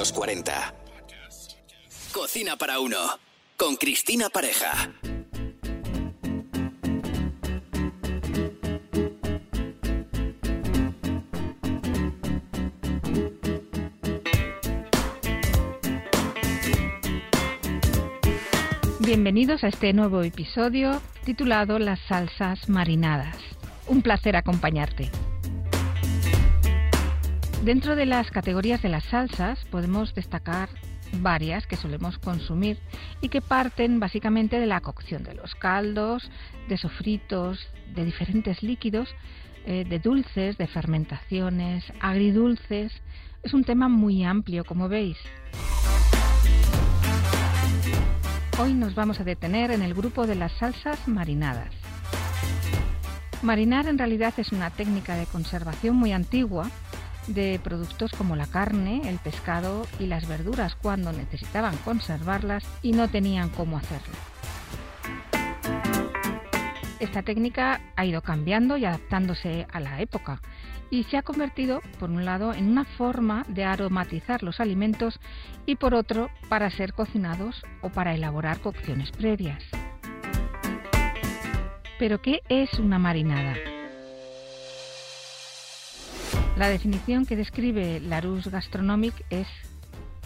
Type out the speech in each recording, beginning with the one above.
los 40. Cocina para uno. Con Cristina Pareja. Bienvenidos a este nuevo episodio titulado Las salsas marinadas. Un placer acompañarte. Dentro de las categorías de las salsas podemos destacar varias que solemos consumir y que parten básicamente de la cocción de los caldos, de sofritos, de diferentes líquidos, eh, de dulces, de fermentaciones, agridulces. Es un tema muy amplio, como veis. Hoy nos vamos a detener en el grupo de las salsas marinadas. Marinar en realidad es una técnica de conservación muy antigua de productos como la carne, el pescado y las verduras cuando necesitaban conservarlas y no tenían cómo hacerlo. Esta técnica ha ido cambiando y adaptándose a la época y se ha convertido, por un lado, en una forma de aromatizar los alimentos y por otro, para ser cocinados o para elaborar cocciones previas. Pero, ¿qué es una marinada? La definición que describe Larousse Gastronomic es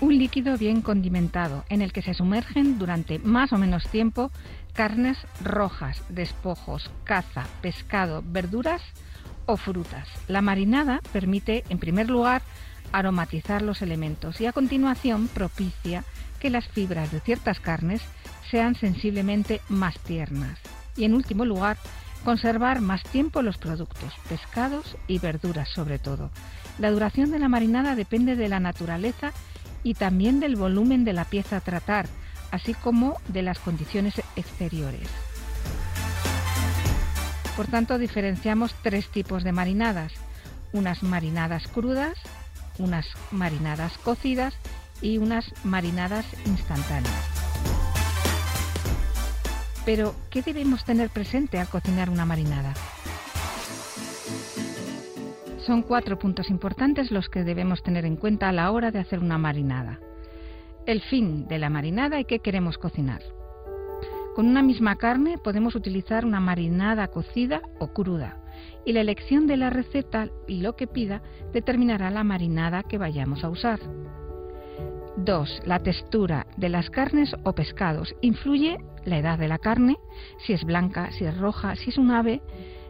un líquido bien condimentado en el que se sumergen durante más o menos tiempo carnes rojas, despojos, caza, pescado, verduras o frutas. La marinada permite, en primer lugar, aromatizar los elementos y a continuación propicia que las fibras de ciertas carnes sean sensiblemente más tiernas. Y en último lugar, Conservar más tiempo los productos, pescados y verduras sobre todo. La duración de la marinada depende de la naturaleza y también del volumen de la pieza a tratar, así como de las condiciones exteriores. Por tanto, diferenciamos tres tipos de marinadas. Unas marinadas crudas, unas marinadas cocidas y unas marinadas instantáneas. Pero, ¿qué debemos tener presente al cocinar una marinada? Son cuatro puntos importantes los que debemos tener en cuenta a la hora de hacer una marinada. El fin de la marinada y qué queremos cocinar. Con una misma carne podemos utilizar una marinada cocida o cruda y la elección de la receta y lo que pida determinará la marinada que vayamos a usar. 2. La textura de las carnes o pescados. Influye la edad de la carne, si es blanca, si es roja, si es un ave,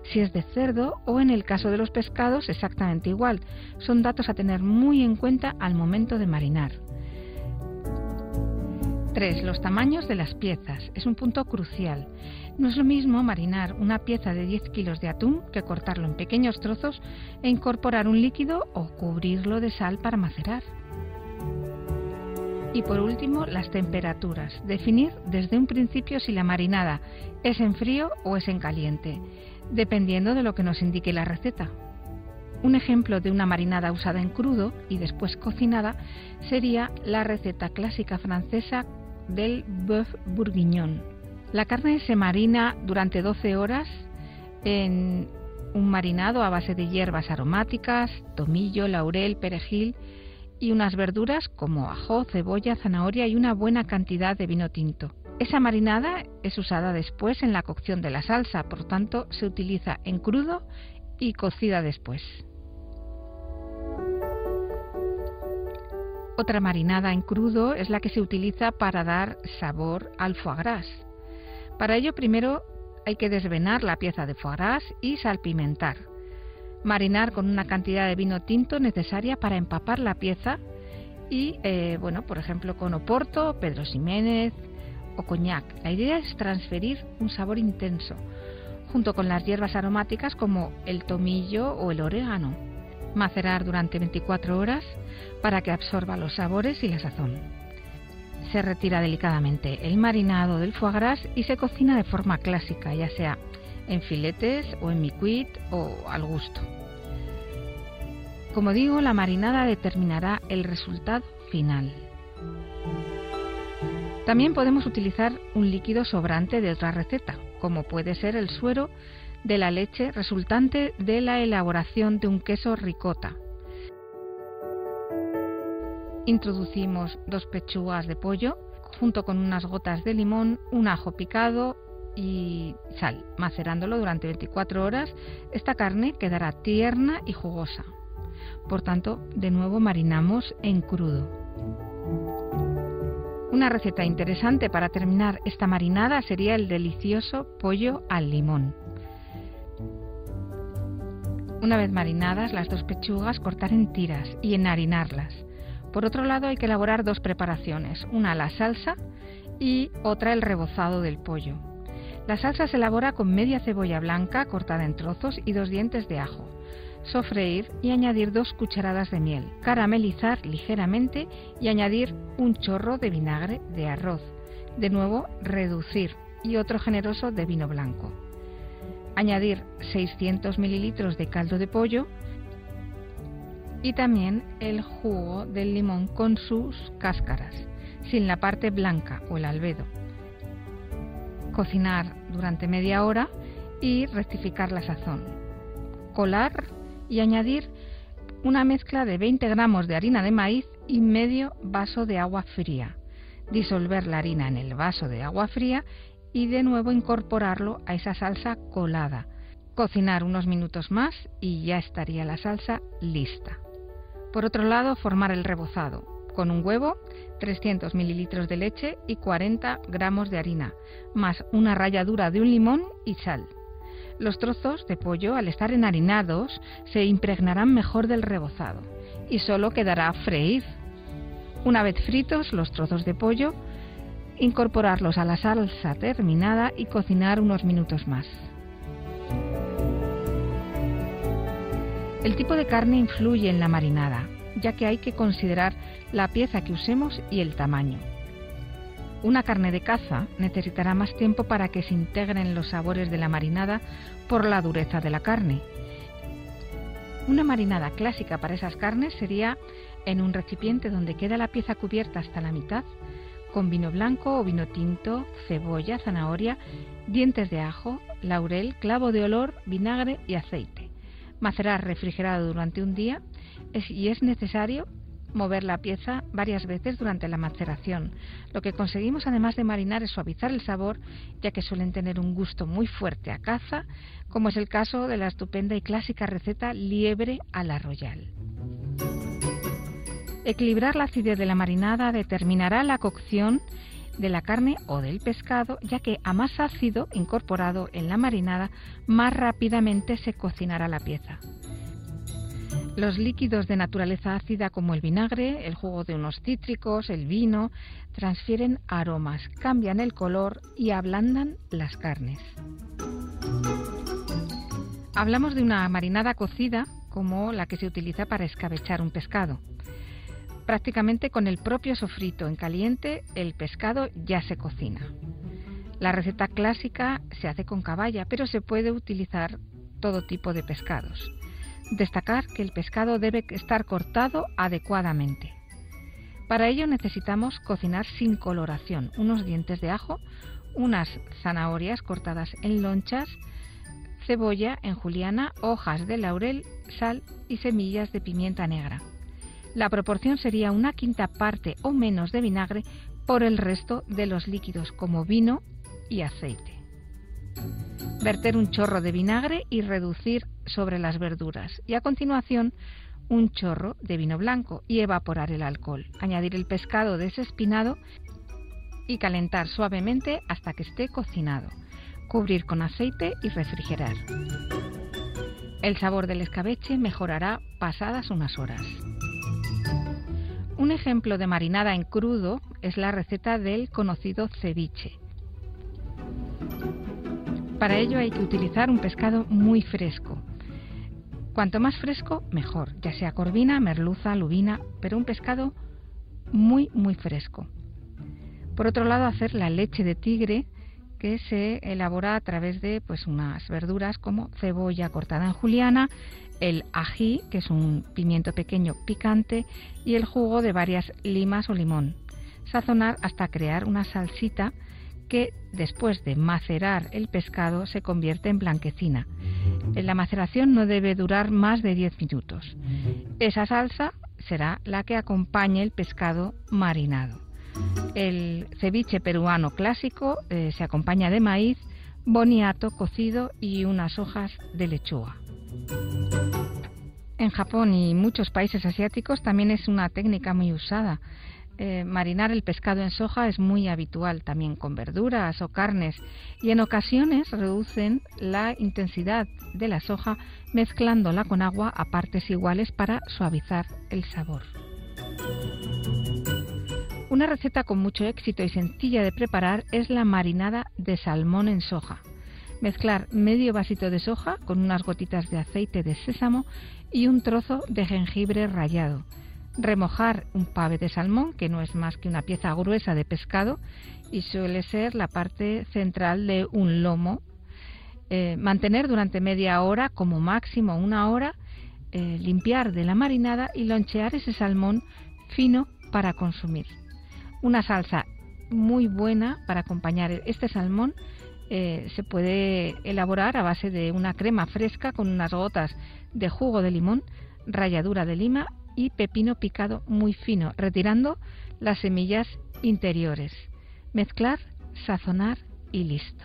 si es de cerdo o en el caso de los pescados exactamente igual. Son datos a tener muy en cuenta al momento de marinar. 3. Los tamaños de las piezas. Es un punto crucial. No es lo mismo marinar una pieza de 10 kilos de atún que cortarlo en pequeños trozos e incorporar un líquido o cubrirlo de sal para macerar. Y por último, las temperaturas. Definir desde un principio si la marinada es en frío o es en caliente, dependiendo de lo que nos indique la receta. Un ejemplo de una marinada usada en crudo y después cocinada sería la receta clásica francesa del bœuf bourguignon. La carne se marina durante 12 horas en un marinado a base de hierbas aromáticas, tomillo, laurel, perejil, y unas verduras como ajo, cebolla, zanahoria y una buena cantidad de vino tinto. Esa marinada es usada después en la cocción de la salsa, por tanto se utiliza en crudo y cocida después. Otra marinada en crudo es la que se utiliza para dar sabor al foie gras. Para ello primero hay que desvenar la pieza de foie gras y salpimentar marinar con una cantidad de vino tinto necesaria para empapar la pieza y, eh, bueno, por ejemplo, con Oporto, Pedro Ximénez o coñac. La idea es transferir un sabor intenso, junto con las hierbas aromáticas como el tomillo o el orégano. Macerar durante 24 horas para que absorba los sabores y la sazón. Se retira delicadamente el marinado del foie gras y se cocina de forma clásica, ya sea en filetes o en miquit o al gusto. Como digo, la marinada determinará el resultado final. También podemos utilizar un líquido sobrante de otra receta, como puede ser el suero de la leche resultante de la elaboración de un queso ricota. introducimos dos pechugas de pollo junto con unas gotas de limón, un ajo picado y sal, macerándolo durante 24 horas. Esta carne quedará tierna y jugosa. Por tanto, de nuevo marinamos en crudo. Una receta interesante para terminar esta marinada sería el delicioso pollo al limón. Una vez marinadas las dos pechugas, cortar en tiras y enharinarlas. Por otro lado, hay que elaborar dos preparaciones, una la salsa y otra el rebozado del pollo. La salsa se elabora con media cebolla blanca cortada en trozos y dos dientes de ajo. Sofreír y añadir dos cucharadas de miel. Caramelizar ligeramente y añadir un chorro de vinagre de arroz. De nuevo, reducir y otro generoso de vino blanco. Añadir 600 mililitros de caldo de pollo, y también el jugo del limón con sus cáscaras, sin la parte blanca o el albedo. Cocinar durante media hora y rectificar la sazón. Colar y añadir una mezcla de 20 gramos de harina de maíz y medio vaso de agua fría. Disolver la harina en el vaso de agua fría y de nuevo incorporarlo a esa salsa colada. Cocinar unos minutos más y ya estaría la salsa lista. Por otro lado, formar el rebozado con un huevo, 300 mililitros de leche y 40 gramos de harina, más una ralladura de un limón y sal. Los trozos de pollo, al estar enharinados, se impregnarán mejor del rebozado y solo quedará freír. Una vez fritos los trozos de pollo, incorporarlos a la salsa terminada y cocinar unos minutos más. El tipo de carne influye en la marinada, ya que hay que considerar la pieza que usemos y el tamaño. Una carne de caza necesitará más tiempo para que se integren los sabores de la marinada por la dureza de la carne. Una marinada clásica para esas carnes sería en un recipiente donde queda la pieza cubierta hasta la mitad, con vino blanco o vino tinto, cebolla, zanahoria, dientes de ajo, laurel, clavo de olor, vinagre y aceite macerar refrigerado durante un día y es necesario mover la pieza varias veces durante la maceración. Lo que conseguimos además de marinar es suavizar el sabor, ya que suelen tener un gusto muy fuerte a caza, como es el caso de la estupenda y clásica receta liebre a la royal. Equilibrar la acidez de la marinada determinará la cocción de la carne o del pescado, ya que a más ácido incorporado en la marinada, más rápidamente se cocinará la pieza. Los líquidos de naturaleza ácida como el vinagre, el jugo de unos cítricos, el vino, transfieren aromas, cambian el color y ablandan las carnes. Hablamos de una marinada cocida como la que se utiliza para escabechar un pescado. Prácticamente con el propio sofrito en caliente, el pescado ya se cocina. La receta clásica se hace con caballa, pero se puede utilizar todo tipo de pescados. Destacar que el pescado debe estar cortado adecuadamente. Para ello necesitamos cocinar sin coloración unos dientes de ajo, unas zanahorias cortadas en lonchas, cebolla en juliana, hojas de laurel, sal y semillas de pimienta negra la proporción sería una quinta parte o menos de vinagre por el resto de los líquidos como vino y aceite. Verter un chorro de vinagre y reducir sobre las verduras y a continuación un chorro de vino blanco y evaporar el alcohol. Añadir el pescado desespinado y calentar suavemente hasta que esté cocinado. Cubrir con aceite y refrigerar. El sabor del escabeche mejorará pasadas unas horas. Un ejemplo de marinada en crudo es la receta del conocido ceviche. Para ello hay que utilizar un pescado muy fresco. Cuanto más fresco, mejor, ya sea corvina, merluza, lubina, pero un pescado muy, muy fresco. Por otro lado, hacer la leche de tigre que se elabora a través de pues unas verduras como cebolla cortada en juliana, el ají, que es un pimiento pequeño picante, y el jugo de varias limas o limón. Sazonar hasta crear una salsita que después de macerar el pescado se convierte en blanquecina. La maceración no debe durar más de 10 minutos. Esa salsa será la que acompañe el pescado marinado. El ceviche peruano clásico eh, se acompaña de maíz, boniato cocido y unas hojas de lechuga. En Japón y muchos países asiáticos también es una técnica muy usada. Eh, marinar el pescado en soja es muy habitual, también con verduras o carnes, y en ocasiones reducen la intensidad de la soja mezclándola con agua a partes iguales para suavizar el sabor. Una receta con mucho éxito y sencilla de preparar es la marinada de salmón en soja. Mezclar medio vasito de soja con unas gotitas de aceite de sésamo y un trozo de jengibre rallado. Remojar un pave de salmón, que no es más que una pieza gruesa de pescado y suele ser la parte central de un lomo. Eh, mantener durante media hora, como máximo una hora, eh, limpiar de la marinada y lonchear ese salmón fino para consumir una salsa muy buena para acompañar este salmón. Eh, se puede elaborar a base de una crema fresca con unas gotas de jugo de limón, ralladura de lima y pepino picado muy fino, retirando las semillas interiores. Mezclar, sazonar y listo.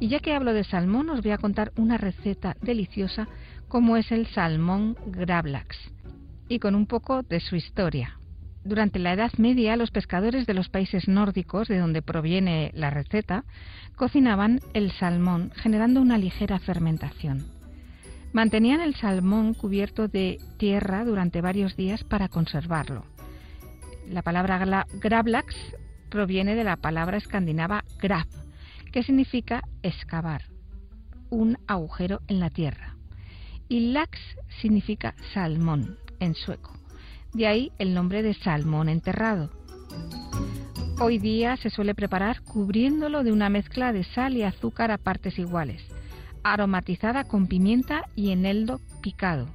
Y ya que hablo de salmón, os voy a contar una receta deliciosa como es el salmón gravlax y con un poco de su historia. Durante la Edad Media, los pescadores de los países nórdicos, de donde proviene la receta, cocinaban el salmón, generando una ligera fermentación. Mantenían el salmón cubierto de tierra durante varios días para conservarlo. La palabra gravlax proviene de la palabra escandinava grav, que significa excavar, un agujero en la tierra. Y lax significa salmón en sueco. De ahí el nombre de salmón enterrado. Hoy día se suele preparar cubriéndolo de una mezcla de sal y azúcar a partes iguales, aromatizada con pimienta y eneldo picado.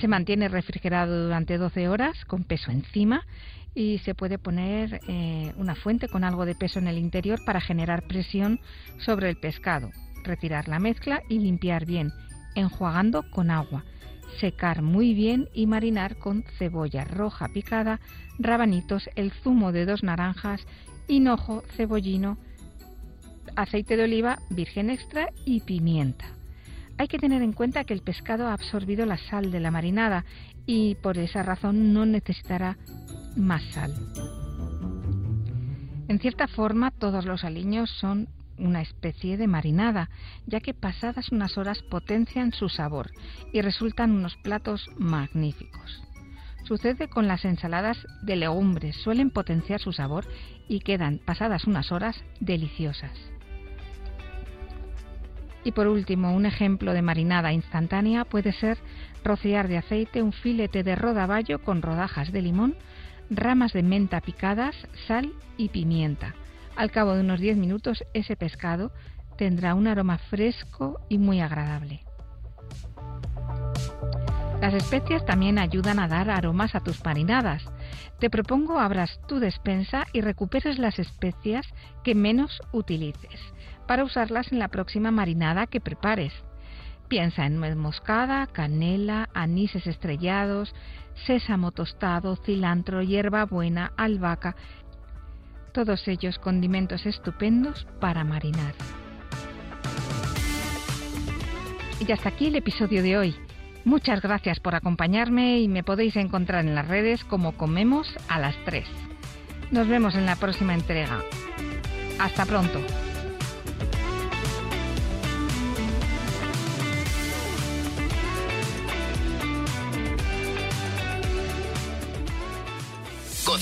Se mantiene refrigerado durante 12 horas con peso encima y se puede poner eh, una fuente con algo de peso en el interior para generar presión sobre el pescado, retirar la mezcla y limpiar bien, enjuagando con agua secar muy bien y marinar con cebolla roja picada, rabanitos, el zumo de dos naranjas, hinojo, cebollino, aceite de oliva virgen extra y pimienta. Hay que tener en cuenta que el pescado ha absorbido la sal de la marinada y por esa razón no necesitará más sal. En cierta forma, todos los aliños son una especie de marinada, ya que pasadas unas horas potencian su sabor y resultan unos platos magníficos. Sucede con las ensaladas de legumbres, suelen potenciar su sabor y quedan pasadas unas horas deliciosas. Y por último, un ejemplo de marinada instantánea puede ser rociar de aceite un filete de rodaballo con rodajas de limón, ramas de menta picadas, sal y pimienta al cabo de unos 10 minutos ese pescado tendrá un aroma fresco y muy agradable. Las especias también ayudan a dar aromas a tus marinadas. Te propongo abras tu despensa y recuperes las especias que menos utilices para usarlas en la próxima marinada que prepares. Piensa en nuez moscada, canela, anises estrellados, sésamo tostado, cilantro, hierbabuena, albahaca todos ellos condimentos estupendos para marinar. Y hasta aquí el episodio de hoy. Muchas gracias por acompañarme y me podéis encontrar en las redes como Comemos a las 3. Nos vemos en la próxima entrega. Hasta pronto.